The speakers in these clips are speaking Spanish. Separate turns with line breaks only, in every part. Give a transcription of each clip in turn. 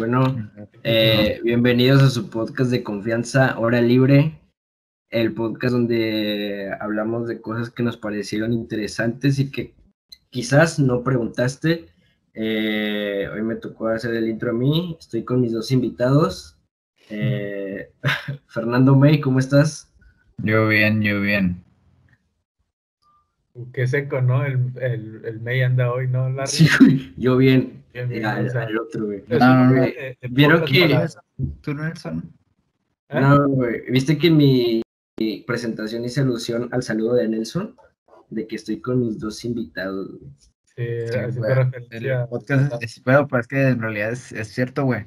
Bueno, eh, bienvenidos a su podcast de confianza, Hora Libre, el podcast donde hablamos de cosas que nos parecieron interesantes y que quizás no preguntaste. Eh, hoy me tocó hacer el intro a mí, estoy con mis dos invitados. Eh, Fernando May, ¿cómo estás?
Yo bien, yo bien.
Qué seco, ¿no? El, el, el May anda hoy, ¿no? Larry?
Sí, yo bien. El otro, güey.
No, no,
un-
no.
eh, eh,
¿Vieron que-
¿Tú, Nelson?
¿Eh?
No, güey. ¿Viste que mi mi presentación hice alusión al saludo de Nelson? De que estoy con mis dos invitados. güey.
Sí,
Sí,
referencia.
El podcast es pero, pero es que en realidad es, es cierto, güey.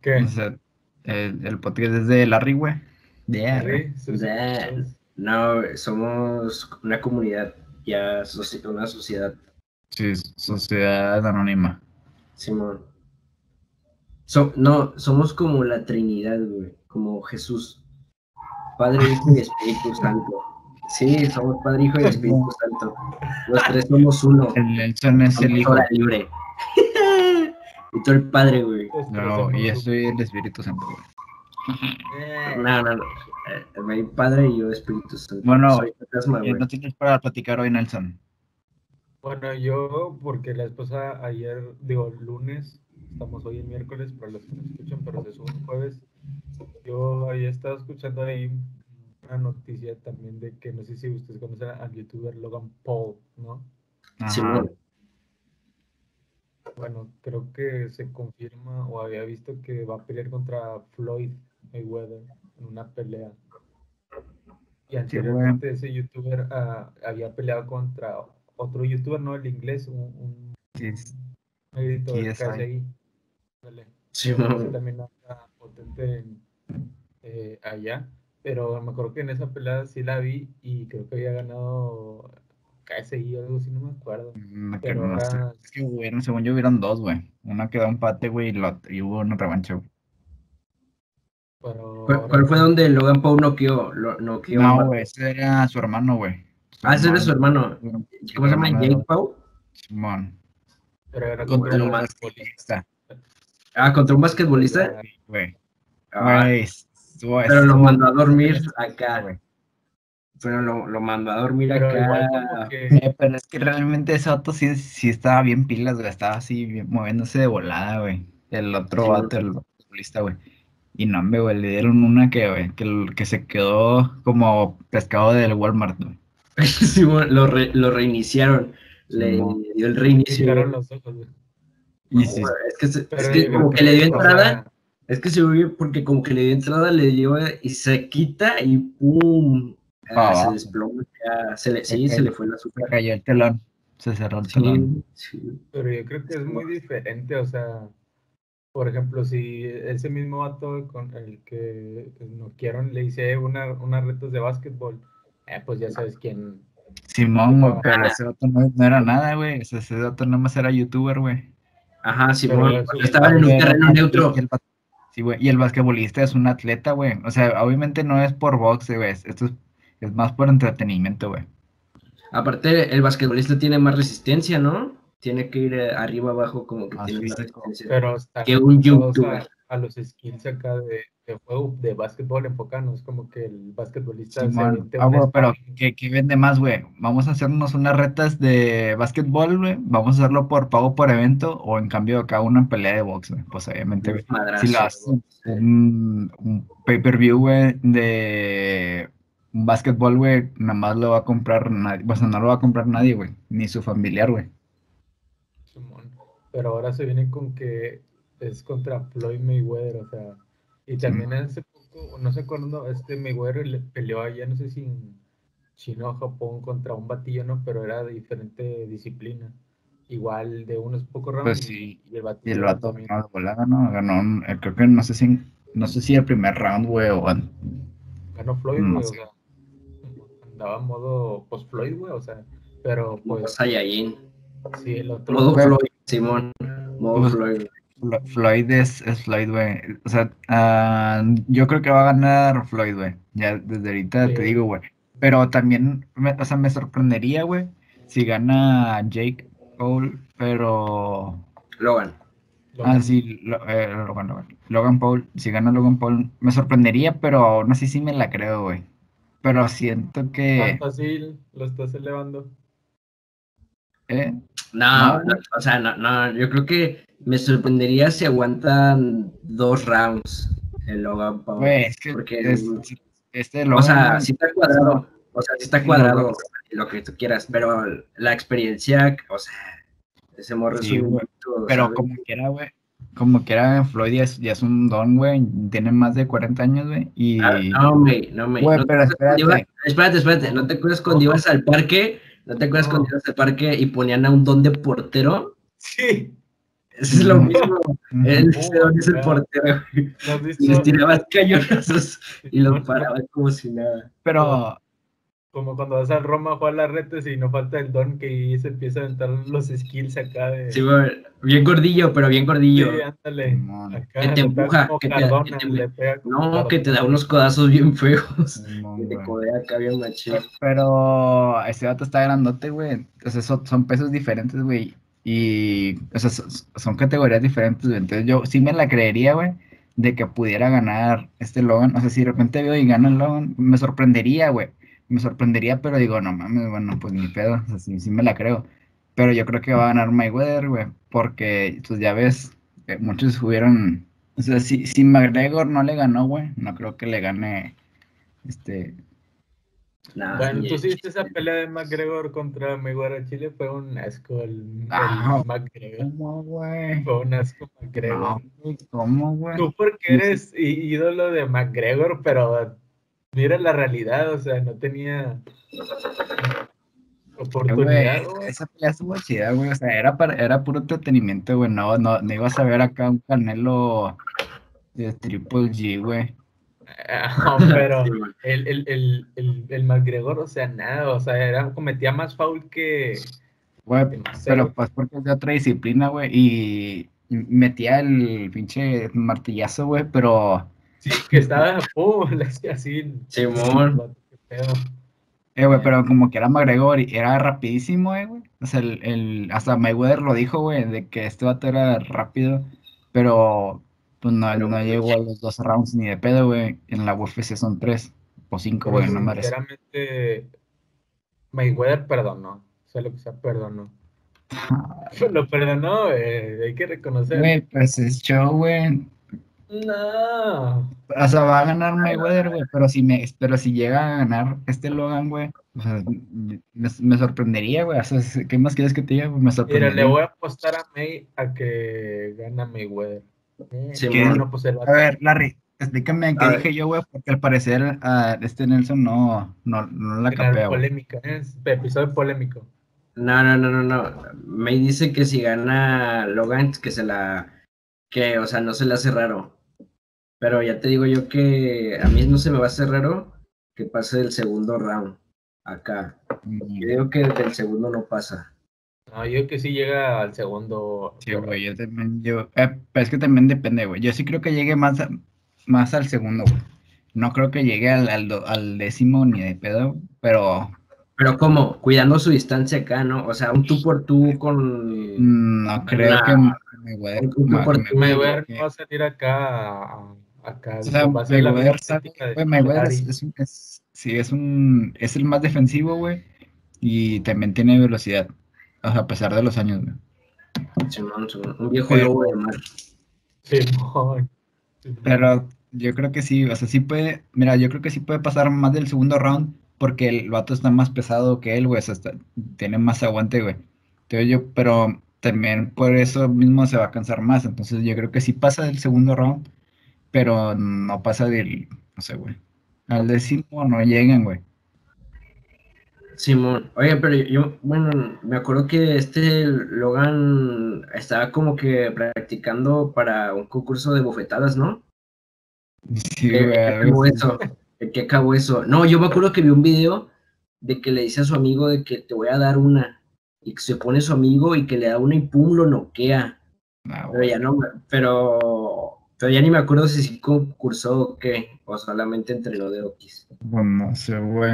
¿Qué?
O sea, el, el podcast es de Larry, güey. De Larry.
Sí,
No, somos una comunidad, ya una sociedad,
Sí, Sociedad Anónima.
Simón. So- no, somos como la Trinidad, güey, como Jesús. Padre, Hijo y Espíritu Santo. Sí, somos Padre, Hijo y Espíritu Santo. Los tres somos uno.
El Nelson es el hijo.
libre. y tú el Padre, güey.
No, y yo soy el Espíritu Santo, güey.
Eh,
No, no, no. Eh, Padre y yo Espíritu Santo.
Bueno,
Soy fantasma,
¿Qué
güey.
no tienes para platicar hoy, Nelson?
Bueno, yo, porque la esposa ayer, digo, lunes, estamos hoy en miércoles, para los que nos escuchan, pero se sube un jueves. Yo ahí estaba escuchando ahí una noticia también de que no sé si ustedes conocen al youtuber Logan Paul, ¿no?
Simón.
Bueno, creo que se confirma o había visto que va a pelear contra Floyd Mayweather en una pelea. Y anteriormente ese youtuber ah, había peleado contra otro youtuber, no el inglés, un, un
Sí, es-
negrito del
KSI.
Ese también anda potente en- eh, allá. Pero me acuerdo que en esa pelea sí la vi y creo que había ganado KSI o algo así, no me acuerdo.
no, que
Pero
no sé.
ahora
Es que, güey, según yo hubieron dos, güey. Una quedó empate, güey, y, la- y hubo una revancha, güey.
pero
¿Cuál, cuál fue donde Logan Paul noqueó? Lo, noqueó un
No, güey, ese era su hermano, güey.
Ah, ese era su hermano. ¿Cómo se llama? Jake Paul.
Simón.
pero era
Contra un basquetbolista,
Ah, contra un basquetbolista.
güey. Estuvo-
pero lo mandó a dormir acá.
güey.
Pero lo, lo mandó a dormir
Pero
acá.
igual como que
Eh, pero es que realmente ese vato sí, sí estaba bien pilas, güey. Estaba así bien- moviéndose de volada, güey. El otro
Sí,
vato, el basquetbolista, güey. Y no, hombre, güey, le dieron una que, güey, que, que se quedó como pescado del Walmart, güey.
Lo, re- lo reiniciaron. Le dio el reinicio.
los ojos, güey.
Y sí,
Es que, se- es que como que le dio entrada. Es que se ve porque como que le dio entrada, le dio y se quita y ¡pum! Ah,
Pa'
se desploma. se le, sí, se le fue la
se
super.
cayó el telón. Se cerró el telón.
Sí.
Pero yo creo que es muy diferente, o sea, por ejemplo, si ese mismo vato con el que noquearon le hice una, unas retas de básquetbol, eh, pues ya sabes quién.
Simón, güey,
Ah.
pero ese vato no, no era nada, güey. Ese, ese vato nada más era youtuber, güey.
Ajá, Simón. cuando Estaban en un terreno neutro.
Y el, bas- sí, güey, y el basquetbolista es un atleta, güey. O sea, obviamente no es por boxe, güey. Esto es, es más por entretenimiento, güey.
Aparte, el basquetbolista tiene más resistencia, ¿no? Tiene que ir eh, arriba abajo como que
Más
tiene más resistencia.
Pero
Que un youtuber.
A, los skills acá de, de juego de básquetbol enfocado, es como que el basquetbolista se
Simón.
aviente
Ah, pero. ¿qué, qué vende más, güey? Vamos a hacernos unas retas de básquetbol, güey. Vamos a hacerlo por pago por evento o en cambio acá una pelea de box, güey. Pues obviamente.
Madrazo,
Si lo haces un, un pay-per-view, güey, de un básquetbol, güey, nada más lo va a comprar nadie. O sea, no lo va a comprar nadie, güey. Ni su familiar, güey.
Pero ahora se viene con que es contra Floyd Mayweather, o sea, y también hace poco, no sé cuándo, este Mayweather le peleó allá, no sé si en China o Japón contra un batillo, ¿no? Pero era de diferente disciplina. Igual de unos pocos rounds
Pues
y-
sí.
y el
Y
batillo
el vato
también.
ganó de volada, ¿no? Ganó, un- eh, creo que no sé si, no sé si el primer round, güey, o an-
Ganó Floyd,
No
güey, o sea, andaba en modo post Floyd, güey, o sea, pero pues
Saiyajin.
sí, el otro.
Modo Floyd, Simón. Modo
Pues-
Floyd.
Flo- Floyd es, es Floyd, güey. O sea, ah, yo creo que va a ganar Floyd, güey. Ya desde ahorita te digo, güey. Pero también, me- o sea, me sorprendería, güey, si gana Jake Paul, pero
Logan.
Ah, sí, lo- eh, Logan, Logan. Logan Paul, si gana Logan Paul, me sorprendería, pero aún así sí me la creo, güey. Pero siento que...
Así lo estás elevando.
¿eh?
No,
No.
no, o sea, no, no, yo creo que me sorprendería si aguantan dos rounds el Logan Paul.
Güey, es que
porque,
es- este
o sea, sí está cuadrado, o sea, sí está cuadrado lo que tú quieras, pero la experiencia, o sea, ese morro es un bruto,
pero
¿sabes?
como quiera, güey. Como quiera, Floyd ya es, ya es un don, güey. Tiene más de 40 años, güey. Y...
Ah, no, güey, no, güey.
Güey,
¿No
pero espérate.
espérate, espérate, ¿no te acuerdas cuando ibas al parque? ¿No te acuerdas cuando ibas al parque y ponían a un don de portero?
Sí.
Eso es lo mismo.
Ujú.
Él
Oh,
es el portero, güey.
¿No has
Y les
visto?
tiraba cañonazos y los
no.
paraba como si nada.
Pero,
Como cuando vas al Roma a jugar las retes y no falta el don que ahí se empieza a aventar los skills acá de.
Sí, güey, bien gordillo, pero bien gordillo.
Sí, ándale. Acá
Que te empuja, que te-
Cardona,
que te-
le pega como
No, que te da unos codazos bien feos. Que te codea acá bien machín.
pero ese vato está grandote, güey. O sea, son, son pesos diferentes, güey. Y, o sea, son, categorías diferentes. Entonces yo sí me la creería, güey, de que pudiera ganar este Logan. O sea, si de repente veo y gana el Logan, me sorprendería, güey. Me sorprendería, pero digo, no mames, bueno, pues ni pedo. O sea, sí, sí me la creo. Pero yo creo que va a ganar Mayweather, güey. Porque, pues ya ves, eh, muchos hubieron. O sea, si, si McGregor no le ganó, güey, no creo que le gane este.
Nah,
Bueno, tú sí viste esa pelea de McGregor contra Mayweather Chile, fue un asco el, el
Ah.
McGregor.
¿Cómo, güey?
Fue un asco McGregor.
No, ¿cómo, güey?
Tú porque eres ídolo de McGregor, pero mira la realidad, o sea, no tenía oportunidad,
esa pelea estuvo chida, güey. O sea, era, para, era puro entretenimiento, güey. No, no, no ibas a ver acá un Canelo de Triple G, güey.
Pero el, el, el, el, el McGregor, o sea, nada, o sea, era, cometía más foul que,
Güey, pero pues porque es de otra disciplina, güey. Y metía el pinche martillazo, güey, pero...
Sí, que estaba, hacía así.
Simón.
Qué pedo.
Eh, güey, pero como que era McGregor y era rapidísimo, eh, güey. O sea, el, el, hasta Mayweather lo dijo, güey, de que este vato era rápido, pero pues no,
Pero,
no
güey.
llegó a los dos rounds ni de pedo, güey. En la UFC son tres o cinco, güey, no me
sinceramente, Mayweather perdonó, sea lo que sea, perdonó. Lo perdonó, eh, hay que reconocer.
Güey, pues es show, güey.
No.
O sea, va a ganar Mayweather, güey, pero si me, pero si llega a ganar este Logan, güey, o sea, me, me sorprendería, güey. O sea, ¿qué más quieres que te diga? güey? Me
Mira,
sorprendería.
le voy a apostar a May a que gana Mayweather.
Sí,
bueno.
pues el
A ver, Larry, explícame qué
A ver.
dije yo, güey, porque al parecer a este Nelson no, no, no la capea,
polémica, ¿eh? es episodio polémico.
No, no, no, no, no. Me dice que si gana Logan, que se la. Que, o sea, no se le hace raro. Pero ya te digo yo que a mí no se me va a hacer raro que pase el segundo round acá. Yo digo que del segundo no pasa.
No, yo que sí llega al segundo.
Sí, güey, yo también, yo, eh, pero es que también depende, güey. Yo sí creo que llegue más, a- más al segundo, güey. No creo que llegue al, al, do- al décimo ni de pedo, pero
Pero como, cuidando su distancia acá, ¿no? O sea, un tú por tú con...
mm, no creo
Nah.
que Mayweather,
Un poco
ma-
por-
Mayweather-
Mayweather
que-
va a salir acá. acá
O sea, Mayweather, Mayweather es, es un, es- sí, es un, es el más defensivo, güey, y también tiene velocidad, a pesar de los años, güey.
Simón, Simón, un viejo
Pero-
lobo de mar.
Simón.
Pero yo creo que sí, o sea, sí puede, mira, yo creo que sí puede pasar más del segundo round, porque el vato está más pesado que él, güey, o sea, está- tiene más aguante, güey. Entonces yo, pero también por eso mismo se va a cansar más, entonces yo creo que sí pasa del segundo round, pero no pasa del, no sé, güey. Al décimo no llegan, güey.
Simón, oye, pero yo, bueno, me acuerdo que este Logan estaba como que practicando para un concurso de bofetadas, ¿no?
Sí,
¿Qué,
güey,
qué acabó eso? ¿De qué acabó eso? No, yo me acuerdo que vi un video de que le dice a su amigo de que te voy a dar una, y que se pone su amigo y que le da una y pum, lo noquea.
Ah,
Pero ya no, pero, pero ya ni me acuerdo si sí concursó o qué, o solamente entrenó de Oquis.
Pues no sé, güey.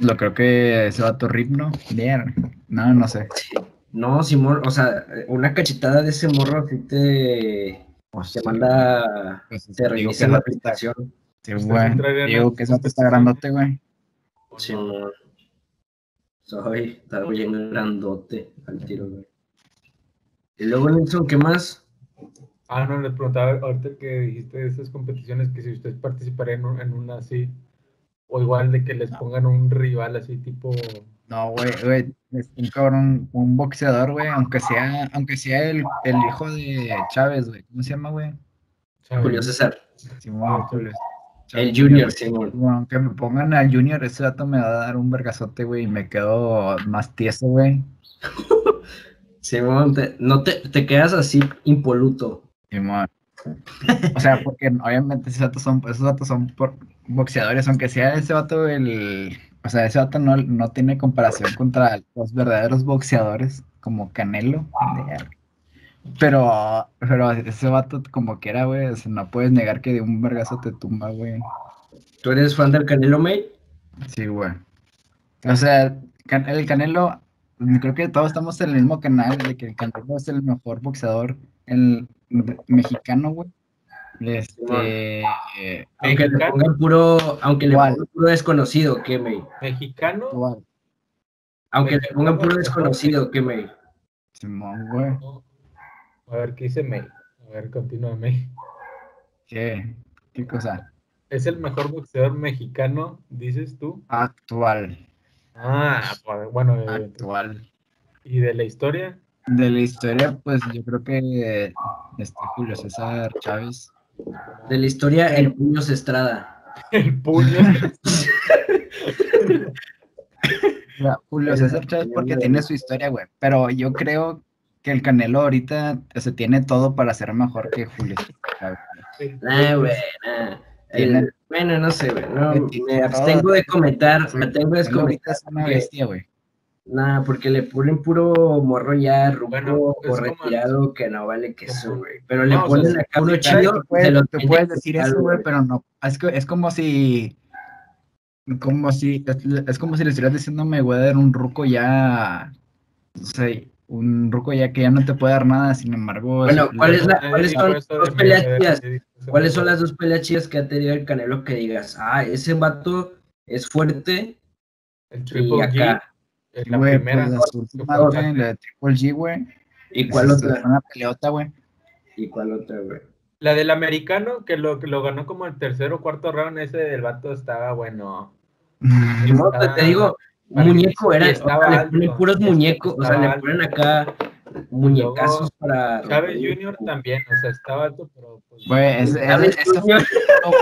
Lo creo que ese vato Rip, ¿no? Bien. No, no sé.
No, Simón, o sea, una cachetada de ese morro así te,
Pues,
te manda,
pues,
te reinicia
que
la aplicación.
Sí, güey. Digo que eso te está grandote, güey.
¿O?
Simón. Soy, está bien grandote al tiro, güey. Y luego, Nelson, ¿qué más?
Ah, no, les preguntaba ahorita que dijiste de esas competiciones que si ustedes participarían en, un- en una así, o igual de que les pongan un rival así tipo...
No, güey, güey, es un cabrón, un boxeador, güey, aunque sea, aunque sea el, el hijo de Chávez, güey, ¿cómo se llama, güey?
Julio César.
Simón, Julio.
El Junior, Simón.
Bueno, aunque me pongan al Junior, ese dato me va a dar un vergazote, güey, y me quedo más tieso, güey.
Simón, te- no te, te quedas así impoluto.
Simón. O sea, porque obviamente esos datos son, esos datos son por boxeadores, aunque sea ese vato el, o sea, ese vato no, no tiene comparación contra los verdaderos boxeadores como Canelo. Pero, pero ese vato como quiera, güey, o sea, no puedes negar que de un vergazo te tumba, güey.
¿Tú eres fan del Canelo May?
Sí, güey. O sea, el Canelo, creo que todos estamos en el mismo canal de que el Canelo es el mejor boxeador el, mexicano, güey. Este, eh,
Aunque le pongan puro, aunque le pongan puro desconocido, ¿qué, May?
¿Mexicano?
igual,
Aunque le pongan puro desconocido, ¿qué, May?
Simón, güey.
A ver, ¿qué dice May? A ver, continúa May.
¿Qué? ¿Qué cosa?
¿Es el mejor boxeador mexicano, dices tú?
Actual.
Ah, pues, bueno, eh,
Actual.
¿y de la historia?
De la historia, pues yo creo que este Julio César Chávez.
De la historia, el puño se estrada.
El puño.
Julio César Chávez porque tiene su historia, güey. Pero yo creo que el Canelo ahorita se tiene todo para ser mejor que Julio César Chávez.
Nah, güey, nah. El-
Tiene-
bueno, no sé, güey. No, me abstengo de comentar. Me tengo de comentar.
es una bestia, güey.
Nah, porque le ponen puro morro ya, ruco
Bueno,
o
como-
retirado que no vale queso,
como-
güey. Pero le
No, o sea,
ponen
sí,
acá uno chido. Lo
tú
tiene
puedes
que
decir eso, güey, pero no. Es, que- es como si. Como si. Es, es como si le estuvieras diciendo me voy a dar un ruco ya. No sé, un ruco ya que ya no te puede dar nada, sin embargo.
Bueno,
es-
¿cuál es la-
Nadie
cuáles son
eso de
dos peleas chidas?
eso
¿Cuáles son las dos peleas chidas que ha tenido el Canelo que digas, ah, ese vato es fuerte
El
y
G, la primera.
pues las últimas,
fue
güey, la de Triple G, güey.
¿Y cuál
Esa
otra?
Una peleota, güey.
¿Y cuál otra, güey?
La del americano, que lo, que lo ganó como el tercer o cuarto round, ese del vato estaba bueno.
No, te, te digo, muñeco era,
estaba
le
alto,
ponen puros muñecos, o sea, le ponen acá muñecazos
Luego,
para...
Chávez Jr. también, o sea, estaba alto, pero pues,
Güey, es- es-
Jr.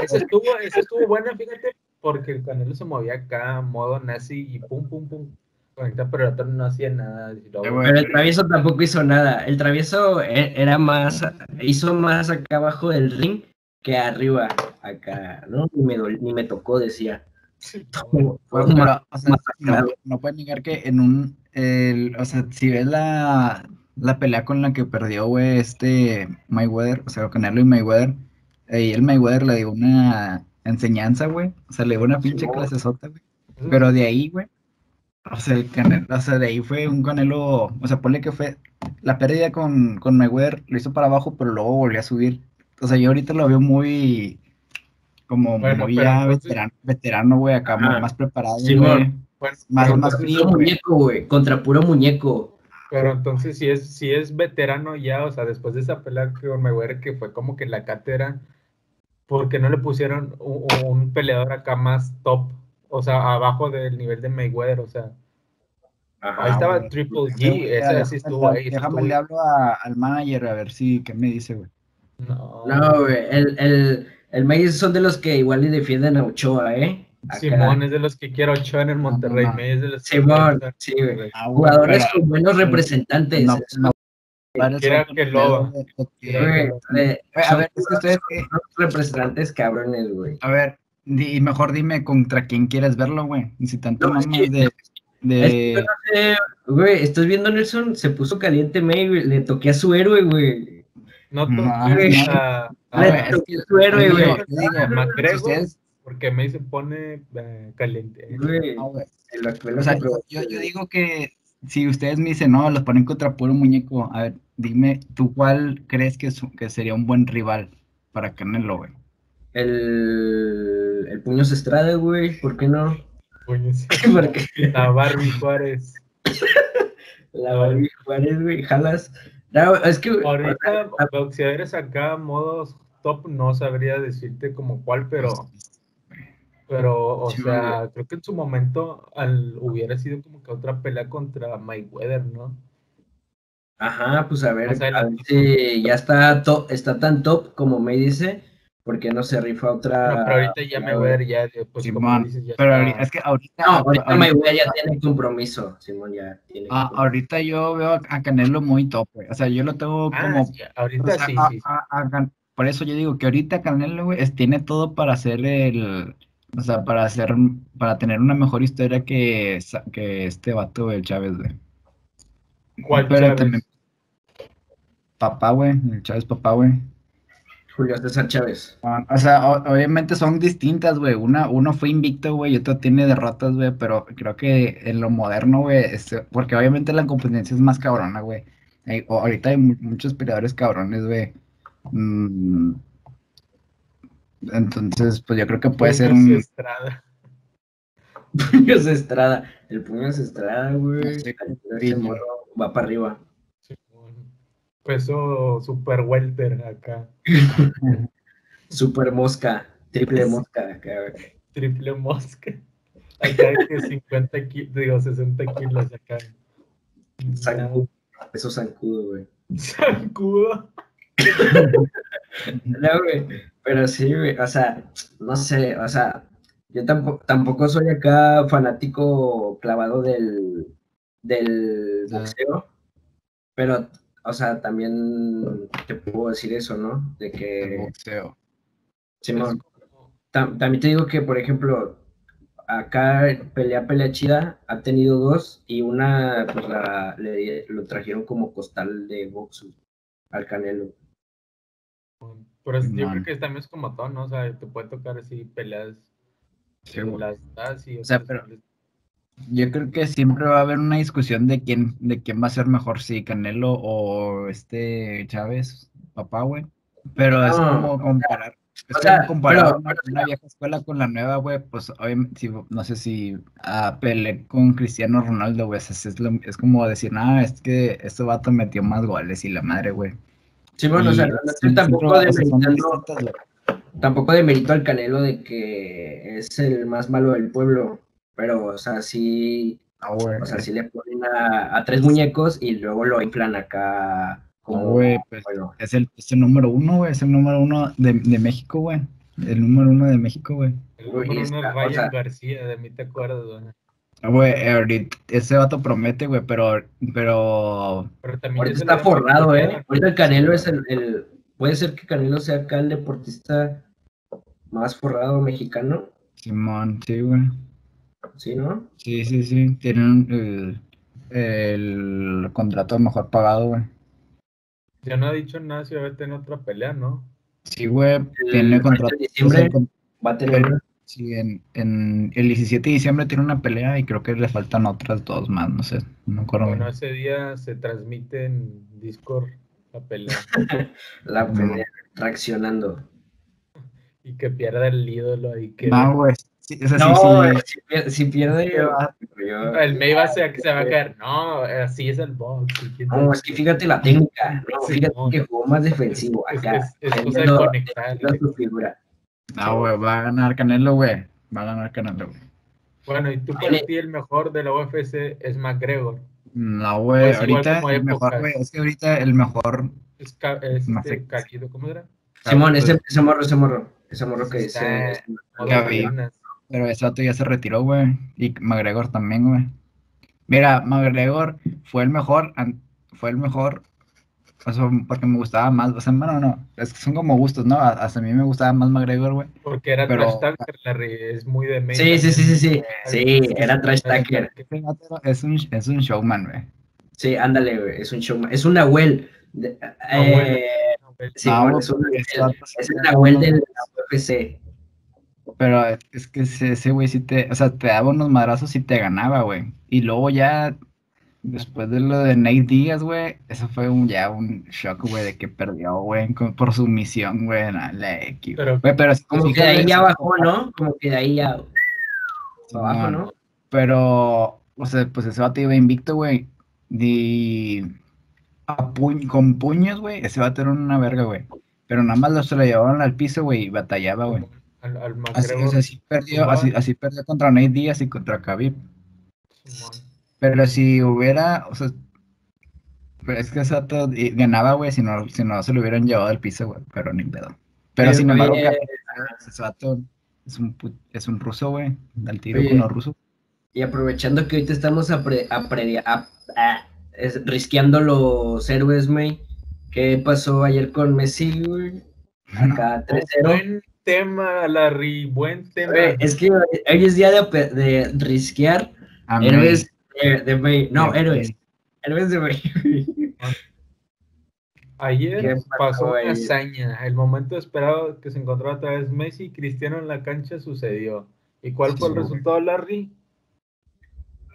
ese estuvo, ese estuvo bueno, fíjate, porque el Canelo se movía acá, modo nazi, y pum, pum, pum, conectaba, pero el otro no hacía nada.
Pero el travieso tampoco hizo nada. El travieso e- era más, hizo más acá abajo del ring que arriba, acá, ¿no? Ni me, ni me tocó, decía. Fue un
pero, o sea, no, no puedes negar que en un, el, o sea, si ves la, la pelea con la que perdió, güey, este Mayweather, o sea, Canelo y Mayweather, y el Mayweather le dio una enseñanza, güey, o sea, le dio una pinche
Simón.
clase sota, güey, pero de ahí, güey, o sea, el Canelo, o sea, de ahí fue un Canelo, o sea, ponle que fue, la pérdida con, con Mayweather lo hizo para abajo, pero luego volvió a subir, o sea, yo ahorita lo veo muy, como
Bueno,
muy
pero
ya
entonces-
veterano, veterano, güey, acá más preparado,
Simón.
güey.
Bueno,
Más, más
Contra
frío, güey.
muñeco, güey. Contra puro muñeco.
pero entonces si es, si es veterano ya, o sea, después de esa pelea con Mayweather, que fue como que la cátedra, porque no le pusieron un, un peleador acá más top? O sea, abajo del nivel de Mayweather, o sea,
Ajá.
ahí estaba
güey.
Triple
Déjame-
G, ese sí estuvo ahí. ese
Déjame
estuvo-
le hablo a- al manager a ver si, ¿qué me dice, güey?
No,
No, güey. El, el, el Mays son de los que igual y defienden a Ochoa, ¿eh? Acá.
Simón es de los que quiero Ochoa en el Monterrey.
No, no.
De los que
Simón,
quiero
sí, güey.
Ah, güey,
Jugadores
pero-
con buenos representantes.
Eso-
que lo-
de- de que-
quiera
Güey,
a
son
ver, es que ustedes,
representantes cabrones, güey.
a ver, di- mejor dime contra quién quieres verlo, güey. Y si tanto
No, es
mamas
que-
de,
Es que
de,
yo no sé, güey, estás viendo Nelson, se puso caliente May, güey, le toqué a su héroe, güey.
No
No,
toques
no.
a,
Le toqué
que-
a su héroe, güey.
digo,
porque May se pone eh, caliente.
Güey,
no, güey. O sea,
se
yo, yo- digo que si ustedes me dicen, no, los ponen contra puro muñeco, a ver, dime, ¿tú cuál crees que, es- que sería un buen rival para Canelo, güey?
El, el Puños Estrada, güey, ¿por qué no?
La Barbie Juárez.
la Barbie Juárez, güey, jalas. No, es que,
Ahorita, boxeadores acá, modos top, no sabría decirte como cuál, pero, pero, o
Sí,
sea, creo que en su momento al, hubiera sido como que otra pelea contra Mayweather, ¿no?
Ajá, pues a ver, a ver si ya está, top, está tan top como me dice, ¿por qué no se rifa otra?
No, pero ahorita ya Mayweather ya, pues como
Simón,
dices, ya
pero
está-
ahorita- es que ahorita,
No, ahorita
ahorita-
Mayweather ya tiene compromiso, Simón ya tiene
ah,
compromiso.
ahorita yo veo a, a Canelo muy top, güey. O sea, yo lo tengo
Ah,
como
sí, ahorita
O sea,
sí,
a-
sí.
a- a Can- por eso yo digo que ahorita Canelo, güey, es- tiene todo para hacer el, o sea, para hacer, para tener una mejor historia que, que este vato, el Chávez, güey.
¿Cuál
Pero
Chávez?
también, papá, güey, el Chávez papá, güey.
Julio César Chávez.
O sea, obviamente son distintas, güey. Una, uno fue invicto, güey, y otro tiene derrotas, güey, pero creo que en lo moderno, güey, este, porque obviamente la competencia es más cabrona, güey. O- ahorita hay mu- muchos peleadores cabrones, güey. Mm, entonces, pues yo creo que puede ser
Puños
un...
Estrada.
Puños Estrada. El Puños Estrada, güey.
Sí, sí.
morro va para arriba.
Peso super welter acá.
Super mosca. Triple mosca. acá, güey.
Triple mosca. Acá hay que 50 kilos, digo 60 kilos acá.
Zancudo. Eso zancudo, güey.
Zancudo.
No, güey. Pero sí, güey. O sea, no sé. O sea, yo tampoco, tampoco soy acá fanático clavado del, del boxeo. Pero, o sea, también te puedo decir eso, ¿no? De
el
que,
boxeo.
Simón, tam- también te digo que, por ejemplo, acá pelea, pelea chida, ha tenido dos y una, pues la, le, lo trajeron como costal de box al Canelo.
Pero es- yo creo que también es como todo, ¿no? O sea, te puede tocar así peleas.
Sí,
las das y
O sea, pero-
les-
Yo creo que siempre va a haber una discusión de quién, de quién va a ser mejor, si Canelo o este Chávez, papá, güey. Pero es como comparar, es
O sea,
como comparar
pero-
una, una vieja escuela con la nueva, güey. Pues obviamente, si- no sé si a Pelé con Cristiano Ronaldo, güey. Es, es, es como decir, ah, es que este vato metió más goles y la madre, güey.
Sí, bueno, o sea,
Y
tampoco
o sea, güey.
tampoco demerito al Canelo de que es el más malo del pueblo, pero, o sea, sí,
güey.
o sea, sí le ponen a, a tres muñecos y luego lo inflan acá
No,
como,
güey, pues,
bueno,
Es el, es el número uno, güey. Es el número uno de, de México, güey. El número uno de México, güey.
El número uno es Ryan
sea-
García, de mí te acuerdas, güey.
Ah, Güey, ahorita ese vato promete, güey, pero, pero
Pero también
ahorita está forrado, ¿eh? Ahorita el Canelo es el, el- puede ser que Canelo sea acá el deportista más forrado mexicano,
Simón, sí, güey.
¿Sí, no?
Sí, sí, sí. Tienen el, el contrato mejor pagado, güey.
Ya no ha dicho nada si va a tener otra pelea, ¿no?
Sí, güey, tiene contrato.
diciembre va a tener
sí, en, en el 17 de diciembre tiene una pelea y creo que le faltan otras dos más, no sé, no me acuerdo.
Bueno, ese día se transmite en Discord la pelea
la pelea reaccionando.
y que pierda el ídolo y que
No, güey. Sí, o sea, sí,
No,
sí.
güey, si, pier- si pierde, yo-
el May va a ser que se va a caer. No, así es el box.
No, es que fíjate la técnica. No,
Sí,
fíjate
no.
que jugó más defensivo
Es-
acá.
es- es cosa de conectar,
defendiendo su figura.
No, güey, va a ganar Canelo, güey. Va a ganar Canelo, güey.
Bueno, y tú para ti el mejor de la UFC es McGregor.
No, güey,
Pues
ahorita el mejor, güey, es que ahorita el mejor,
Es, ca- es
No
este
sé.
Calido, ¿cómo era?
Simón, ese, ese morro, ese morro. Ese morro que dice.
Pero ese vato ya se retiró, güey. Y McGregor también, güey. Mira, McGregor fue el mejor, fue el mejor, o sea, porque me gustaba más, o sea, bueno, no, es que son como gustos, ¿no? Hasta a mí me gustaba más McGregor, güey.
Porque era
Pero-
trash talker, Larry, es muy de
Sí, sí, sí, sí, sí. Sí, era trash talker.
Es un, es un showman, güey.
Sí, ándale, güey. Es un show. Es un Nahuel. Eh, sí,
No,
bueno,
güey,
es un Nahuel.
vato
Es
sí
el
era
Nahuel
uno-
de la UFC.
Pero es que ese ese güey sí te, o sea, te daba unos madrazos y te ganaba, güey. Y luego ya, Después de lo de Nate Díaz, güey, eso fue un, ya un shock, güey, de que perdió, güey, por su misión, güey, en la X.
Pero-
Güey, pero sí,
Como
sí
que de ahí ya bajó, ¿no? Como que de ahí ya abajo, ¿no?
Pero, o sea, pues ese vato iba invicto, güey. Y a puñ- con puños, güey, ese vato era una verga, güey. Pero nada más lo se lo llevaban al piso, güey, y batallaba, güey.
Al, al
Así,
McGregor,
o sea, sí perdió, así, así perdió contra Nate Díaz y contra Khabib. Pero si hubiera, o sea, pero es que vato y- ganaba, güey, si no, si no se lo hubieran llevado al piso, güey, pero ni pedo. Pero
Oye,
sin embargo, Khabib, ese vato es un, es un ruso, güey, al tiro
Oye.
con los rusos.
Y aprovechando que ahorita estamos apre- apre- a- a- es- risqueando los héroes, güey. ¿Qué pasó ayer con Messi, güey? Acá 3-0.
Buen tema, Larry, buen tema.
Es que hoy es día de, de risquear
A mí-
héroes de, de May. No,
de-
héroes. Héroes de May.
Ayer
¿Qué pasó
una hazaña. El momento esperado que se encontró otra vez Messi y Cristiano en la cancha sucedió. ¿Y cuál fue el resultado, Larry?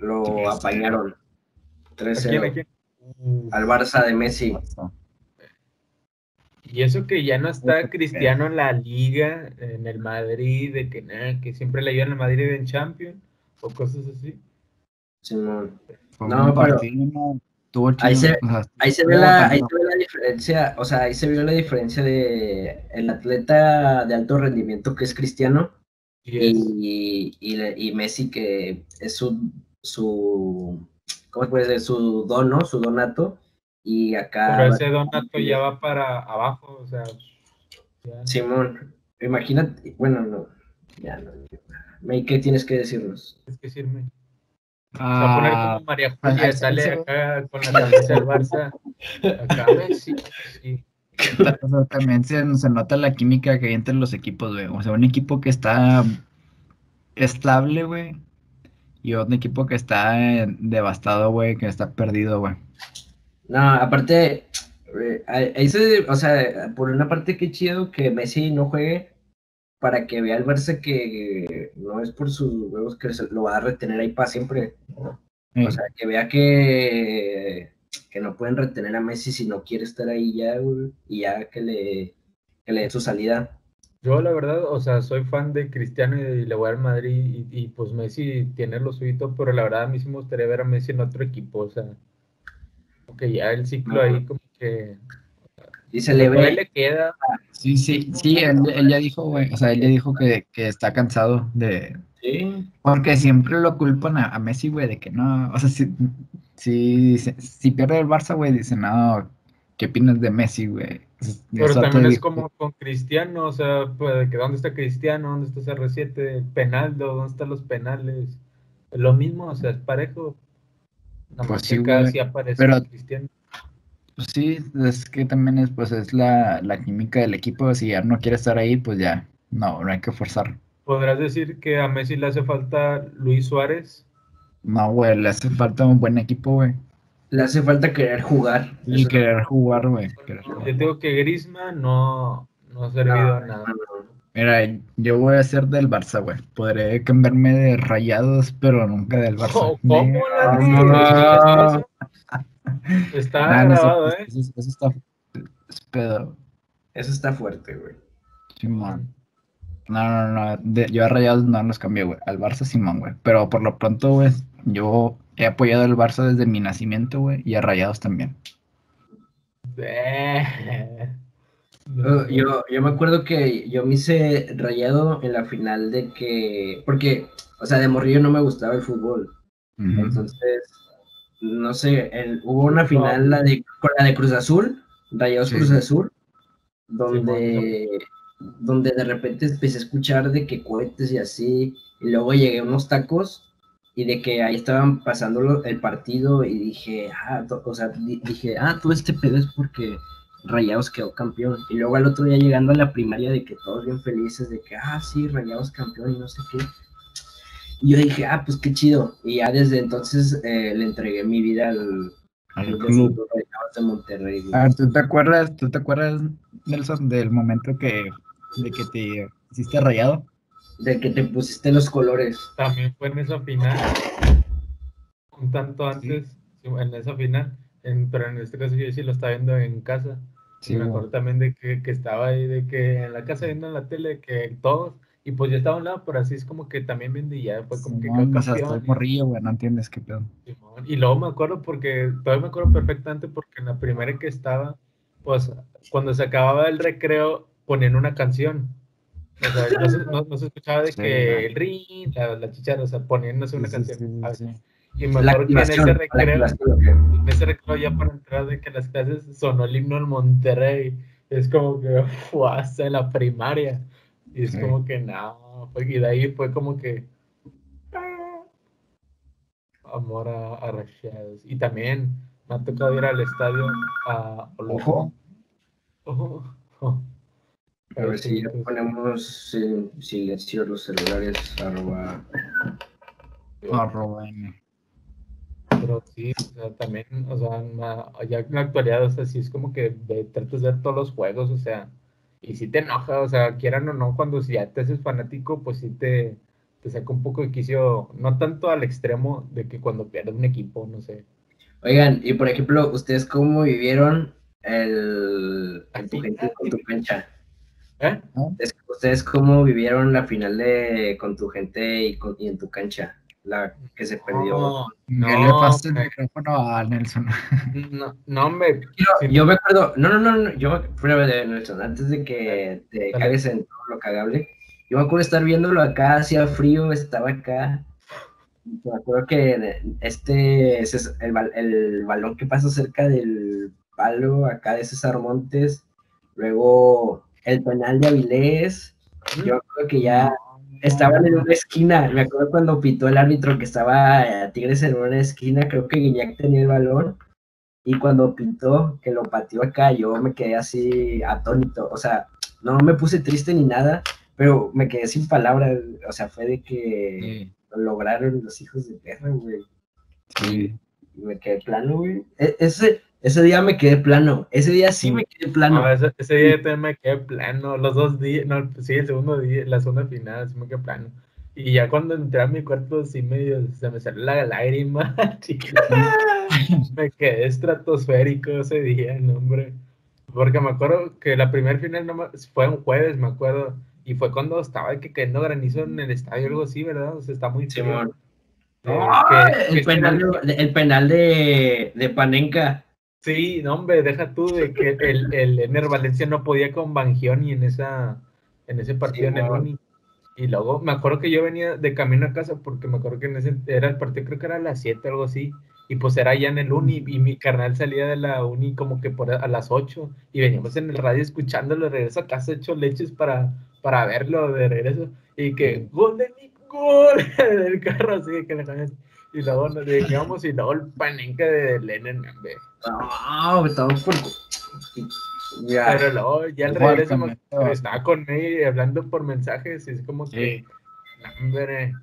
Lo apañaron.
¿A quién, a
3-0
quién? Uh,
al Barça de Messi.
Y eso que ya no está Cristiano en la liga, en el Madrid, de que, nah, que siempre le ayudan al Madrid en Champions o cosas así.
Fue
No, pero-
no, tuvo
Ahí se- Ahí se, ve la, ahí se ve la diferencia, o sea, ahí se vio la diferencia de el atleta de alto rendimiento que es Cristiano
Y
y Messi que es su, su, ¿cómo se puede decir? Su don, ¿no? Su donato. Y acá,
pero ese Donato ya va para abajo, o sea. ya-
Simón, imagínate, bueno, no, ya no. May, ¿qué tienes que decirnos?
Es que decirme. Se va a poner
Ah,
como María Julia, sale acá con la camisa del Barça. Acá
o sea, también se, se nota la química que hay entre los equipos, güey. O sea, un equipo que está estable, güey. Y otro equipo que está devastado, güey, que está perdido, güey.
No, aparte, eh, ahí se- o sea, por una parte qué chido que Messi no juegue para que vea el Barça que no es por sus huevos que se lo va a retener ahí para siempre. O sea, que vea que, que no pueden retener a Messi si no quiere estar ahí ya, güey, y ya que le, que le dé su salida.
Yo, la verdad, o sea, soy fan de Cristiano y le voy al Madrid y, y, pues Messi tiene lo suyo, pero la verdad a mí sí me gustaría ver a Messi en otro equipo, o sea, porque ya el ciclo ahí como que
Y se le
por ahí
ve,
le queda,
sí, sí, sí, él, él ya dijo, güey. O sea, él ya dijo que, que está cansado de.
sí,
Porque siempre lo culpan a, a Messi, güey, de que no. O sea, si, si, si, pierde el Barça, güey, dice, no, ¿qué opinas de Messi, güey?
Pero
eso
también es
dijo,
como con Cristiano, o sea, pues de que dónde está Cristiano, dónde está CR7, el penaldo, dónde están los penales, es lo mismo, o sea, es parejo. Nada
Pues sí,
aparece
pero-
Cristiano.
Pues sí, es que también es, pues, es la, la química del equipo. Si ya no quiere estar ahí, pues ya, no, no hay que forzar.
¿Podrás decir que a Messi le hace falta Luis Suárez?
No, güey, le hace falta un buen equipo, güey.
le hace falta querer jugar.
Y
Eso-
querer jugar, güey.
Yo digo que Griezmann no, no ha servido
No,
a nada.
no, no.
Mira, yo voy a ser del Barça, güey. Podré cambiarme de rayados, pero nunca del Barça.
¿Cómo, cómo, Larry?
No.
Está
Nah, no sé,
grabado,
eso-
¿eh?
eso, eso está es pedo.
Eso está fuerte, güey.
Simón. No, no, no. de- yo a Rayados no los cambié, güey. Al Barça, Simón, güey. Pero por lo pronto, güey, yo he apoyado al Barça desde mi nacimiento, güey. Y a Rayados también.
Yo, yo me acuerdo que yo me hice rayado en la final de que, porque, o sea, de morrillo no me gustaba el fútbol, entonces, no sé, el- hubo una final la de, con la de Cruz Azul, Rayados
Sí.
Cruz Azul, donde, donde de repente empecé a escuchar de que cohetes y así, y luego llegué a unos tacos y de que ahí estaban pasando lo- el partido y dije, ah, to- o sea, di- dije, ah, todo este pedo es porque Rayados quedó campeón. Y luego al otro día llegando a la primaria de que todos bien felices de que, ah, sí, Rayados campeón y no sé qué. Y yo dije, ah, pues qué chido. Y ya desde entonces eh, le entregué mi vida al,
Al
club de Monterrey. güey.
A ver, ¿tú te acuerdas, tú te acuerdas, Nelson, del momento que, de que te hiciste rayado?
De que te pusiste los colores.
También fue en esa final. Un tanto antes. en esa final, en, pero en este caso yo sí lo estaba viendo en casa.
Sí,
me acuerdo también de que, que estaba ahí, de que en la casa viendo en la tele, que todos, y pues yo estaba a un lado, pero así es como que también viendo y ya fue como que y-
morrillo, güey, no entiendes qué pedo.
Y luego me acuerdo porque, todavía me acuerdo perfectamente porque en la primera que estaba, pues cuando se acababa el recreo ponían una canción. O sea, no se, no- no se escuchaba de
Sí,
que el ring, la, la chichara, o sea, ponían no sé, una canción.
sí.
Y me
La
acuerdo que en ese recreo, en ese recreo ya para entrar de que las clases sonó el himno del Monterrey. Es como que fue hasta la primaria. Y es
Sí.
como que no, y de ahí fue como que ah, amor a, a. Y también me ha tocado ir al estadio a
Ojo.
Ojo. Ojo.
A ver si ya ponemos en silencio los celulares, arroba.
Arroba N.
Pero sí, o sea, también, o sea, na- ya en la actualidad, o sea, sí es como que de, tratas de ver todos los juegos, o sea, y si te enoja, o sea, quieran o no, cuando si ya te haces fanático, pues sí te, te saca un poco de quicio, no tanto al extremo de que cuando pierde un equipo, no sé.
Oigan, y por ejemplo, ¿ustedes cómo vivieron el en tu
Así,
gente con tu cancha?
¿Eh?
Es- ¿Ustedes cómo vivieron la final de con tu gente y, con- y en tu cancha? La que se perdió.
No,
Ya le
no,
pasaste el
hombre,
micrófono a Nelson.
no, no, hombre,
Yo,
sí.
yo me acuerdo, no, no, no, no, yo me prueba de Nelson, antes de que te
Dale.
cagues en todo lo cagable, yo me acuerdo estar viéndolo acá, hacía frío, estaba acá. Me acuerdo que este ese es el, el balón que pasó cerca del palo acá de César Montes, luego el penal de Avilés, yo acuerdo que ya estaban en una esquina, me acuerdo cuando pitó el árbitro que estaba eh, Tigres en una esquina, creo que Guiñac tenía el balón, y cuando pitó, que lo pateó acá, yo me quedé así atónito, o sea, no me puse triste ni nada, pero me quedé sin palabras, o sea, fue de que
Sí,
lo lograron los hijos de perra, güey,
sí.
y me quedé plano, güey, E- ese, ese día me quedé plano, ese día sí me quedé plano,
No, ese, ese día también me quedé plano. Los dos días, no, sí, el segundo día, la segunda final, sí me quedé plano. Y ya cuando entré a mi cuarto, sí medio se me salió la lágrima. me quedé estratosférico ese día, no, hombre. Porque me acuerdo que la primera final no me- fue un jueves, me acuerdo. Y fue cuando estaba que cayendo granizo en el estadio, algo así, ¿verdad? O sea, está muy. Eh,
¡Ah!
que-
el,
que-
penal de, el penal de, de Panenka.
Sí, no, hombre, deja tú de que el, el Ener Valencia no podía con Bangioni en esa en ese partido en el
Simón.
Uni. Y luego me acuerdo que yo venía de camino a casa porque me acuerdo que en ese era el partido, creo que era a las 7 algo así. Y pues era allá en el Uni y mi carnal salía de la Uni como que por a las 8 y veníamos en el radio escuchándolo de regreso a casa hecho leches para, para verlo de regreso. Y que gol de Nick, gol del carro así que camioneta. Y luego nos llegamos y luego el panenca de Lennon, hombre.
No, estamos por. Ya.
Pero luego ya al regreso me- estaba con él hablando por mensajes y es como que,
Sí.
no, hombre,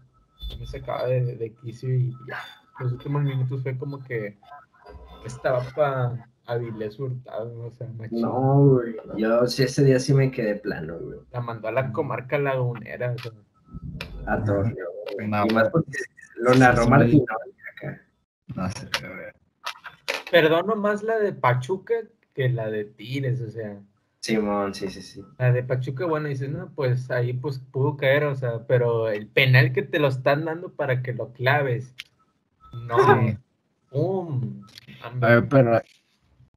me sacaba de, de quicio y ya. Los últimos minutos fue como que estaba para Avilés Hurtado, o sea, machín.
No, güey. Yo sí, ese día sí me quedé plano, güey.
La mandó a la comarca lagunera, o sea,
A Torreón, y más porque lo narró
Sí, sí,
Martín acá.
No sé.
Perdono más la de Pachuca que la de Tigres, o sea.
Simón, sí, sí, sí.
La de Pachuca, bueno, dices, no, pues ahí pues pudo caer, o sea, pero el penal que te lo están dando para que lo claves. No,
Sí.
¡pum!
A ver, pero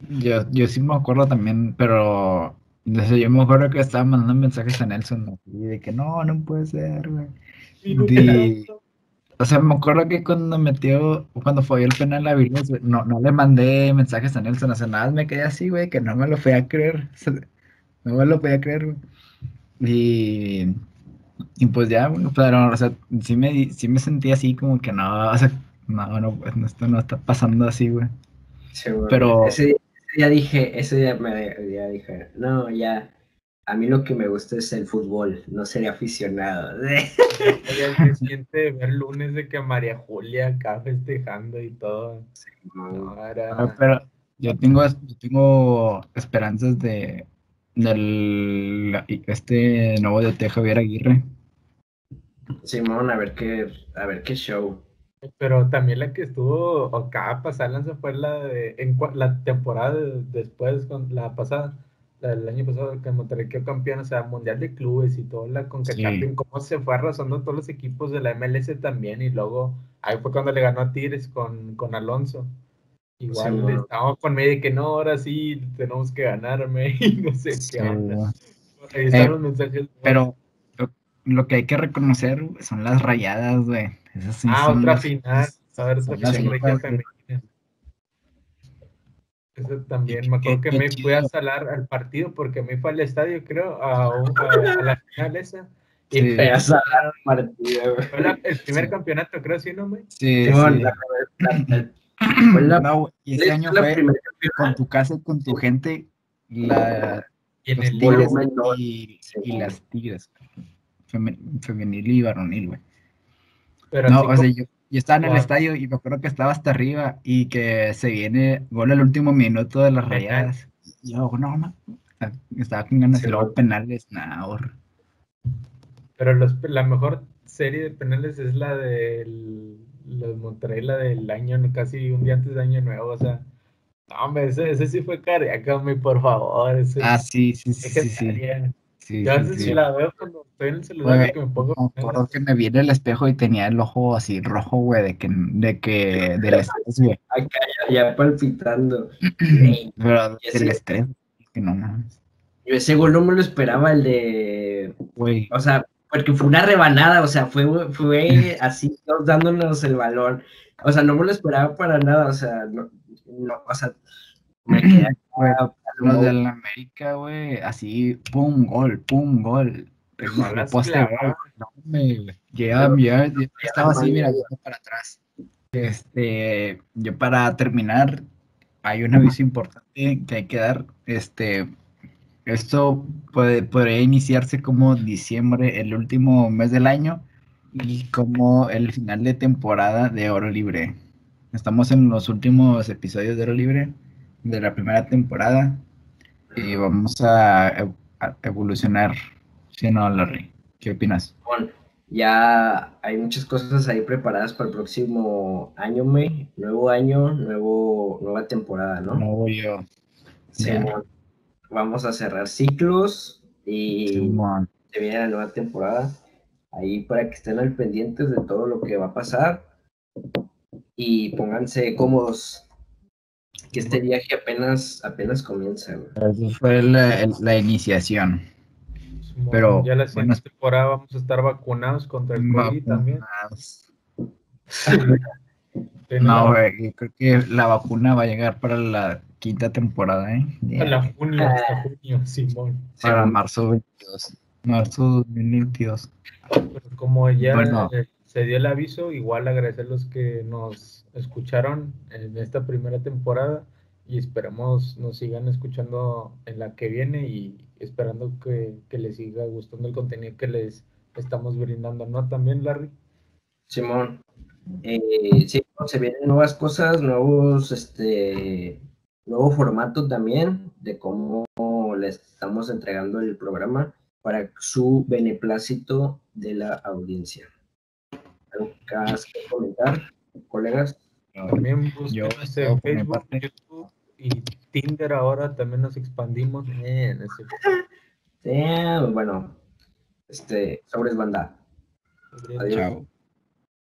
yo, yo sí me acuerdo también, pero desde yo me acuerdo que estaba mandando mensajes a Nelson ¿no? y de que no, no puede ser, güey. Di- O sea, me acuerdo que cuando metió, cuando fue el penal a Vilés, no, no le mandé mensajes a Nelson, o sea, nada más me quedé así, güey, que no me lo podía creer. o sea, no me lo podía creer, güey. Y, y pues ya, güey, pero, o sea, sí me, sí me sentí así como que no, o sea, no, no, pues, esto no está pasando así, güey.
Simón.
Pero-
Ese, día- ese día dije, ese día me ya dije, no, ya. A mí lo que me gusta es el fútbol, no seré aficionado.
Se siente ver lunes de que María Julia acá festejando y todo.
Simón.
No,
Ah, Pero yo tengo, yo tengo esperanzas de del este nuevo de Javier Aguirre.
Simón, a ver qué, a ver qué show.
Pero también la que estuvo acá pasada fue la de en la temporada después con la pasada, la del año pasado que Monterrey quedó campeón, o sea, Mundial de Clubes y todo la con sí. cómo se fue arrasando todos los equipos de la MLS también y luego ahí fue cuando le ganó a Tigres con, con Alonso. Igual sí, estábamos con medio de que no, ahora sí tenemos que ganarme y no sé qué onda. Ahí están
Eh,
los mensajes.
Pero lo, lo que hay que reconocer son las rayadas, güey. Esas sí
ah,
son
otra
las-
final. A ver, otra final. Eso también, me acuerdo que me fui a salar al partido porque me fue al estadio, creo, a, a- a la final esa. Y
Sí.
fue,
Ya sabes, partido, güey.
fue la- el primer
Sí.
campeonato, creo, ¿sí, no, güey?
Sí, sí.
la- la- la- fue la-
No, y ese año fue con tu casa y con tu gente, la,
Y
los
el
tigres y, las tigres. Feme- femenil y varonil, güey.
Pero
No, o sea, yo, yo estaba en el estadio y me acuerdo que estaba hasta arriba y que se viene gol al último minuto de las rayadas. Y yo, no, no. Estaba con ganas
Sí,
y luego penales, nada,
Pero los, la mejor serie de penales es la del los Monterrey, la del año, casi un día antes de Año Nuevo, o sea, no, hombre, ese, ese sí fue cardíaco, hombre, por favor, ese,
Ah, sí, sí, sí, sí, sí. Sí,
Yo a
sí, sí.
la veo cuando estoy en el celular que me pongo
Me acuerdo que me vi en el espejo y tenía el ojo así rojo, güey, de que, de que, del estrés, güey.
acá ya, ya palpitando.
Pero del estrés, que no mames.
Yo ese gol no me lo esperaba, el de.
Güey,
O sea, porque fue una rebanada, o sea, fue, fue así, todos dándonos el balón. O sea, no me lo esperaba para nada, o sea, no, no o sea, me quedé acá,
los de la América, güey, así, pum, gol, pum, gol.
No las
Poste. No, me, ya, ya estaba así, mira, para atrás. Este, yo para terminar, hay un aviso importante que hay que dar. Este, esto puede, podría iniciarse como diciembre, el último mes del año, y como el final de temporada de Oro Libre. Estamos en los últimos episodios de Oro Libre de la primera temporada y vamos a, ev- a evolucionar. ¿Sí o no, Larry? ¿Qué opinas?
Bueno, ya hay muchas cosas ahí preparadas para el próximo año. Nuevo año, nuevo, nueva temporada, ¿no?
No voy yo.
Sí, bueno, Vamos a cerrar ciclos y se viene la nueva temporada. Ahí para que estén al pendientes de todo lo que va a pasar y pónganse cómodos. Que este viaje apenas, apenas comienza. güey.
Fue la, la iniciación. Pero,
ya la
bueno,
siguiente temporada vamos a estar vacunados contra el COVID también.
No, güey, yo creo que la vacuna va a llegar para la quinta temporada, ¿eh?
A la junio, hasta junio, Simón.
Para marzo 22. Marzo 2022.
Pero como ya
Bueno.
Se dio el aviso, igual agradecer a los que nos escucharon en esta primera temporada y esperamos nos sigan escuchando en la que viene y esperando que, que les siga gustando el contenido que les estamos brindando, ¿no? También, Larry.
Simón. Eh, sí, se vienen nuevas cosas, nuevos, este, nuevo formato también de cómo les estamos entregando el programa para su beneplácito de la audiencia. ¿Algo que comentar, colegas?
También búsquenos
yo,
en
mi
Facebook. YouTube y Tinder ahora también nos expandimos. No sé.
Eh, bueno, este, sobres banda. Adiós.
Chao.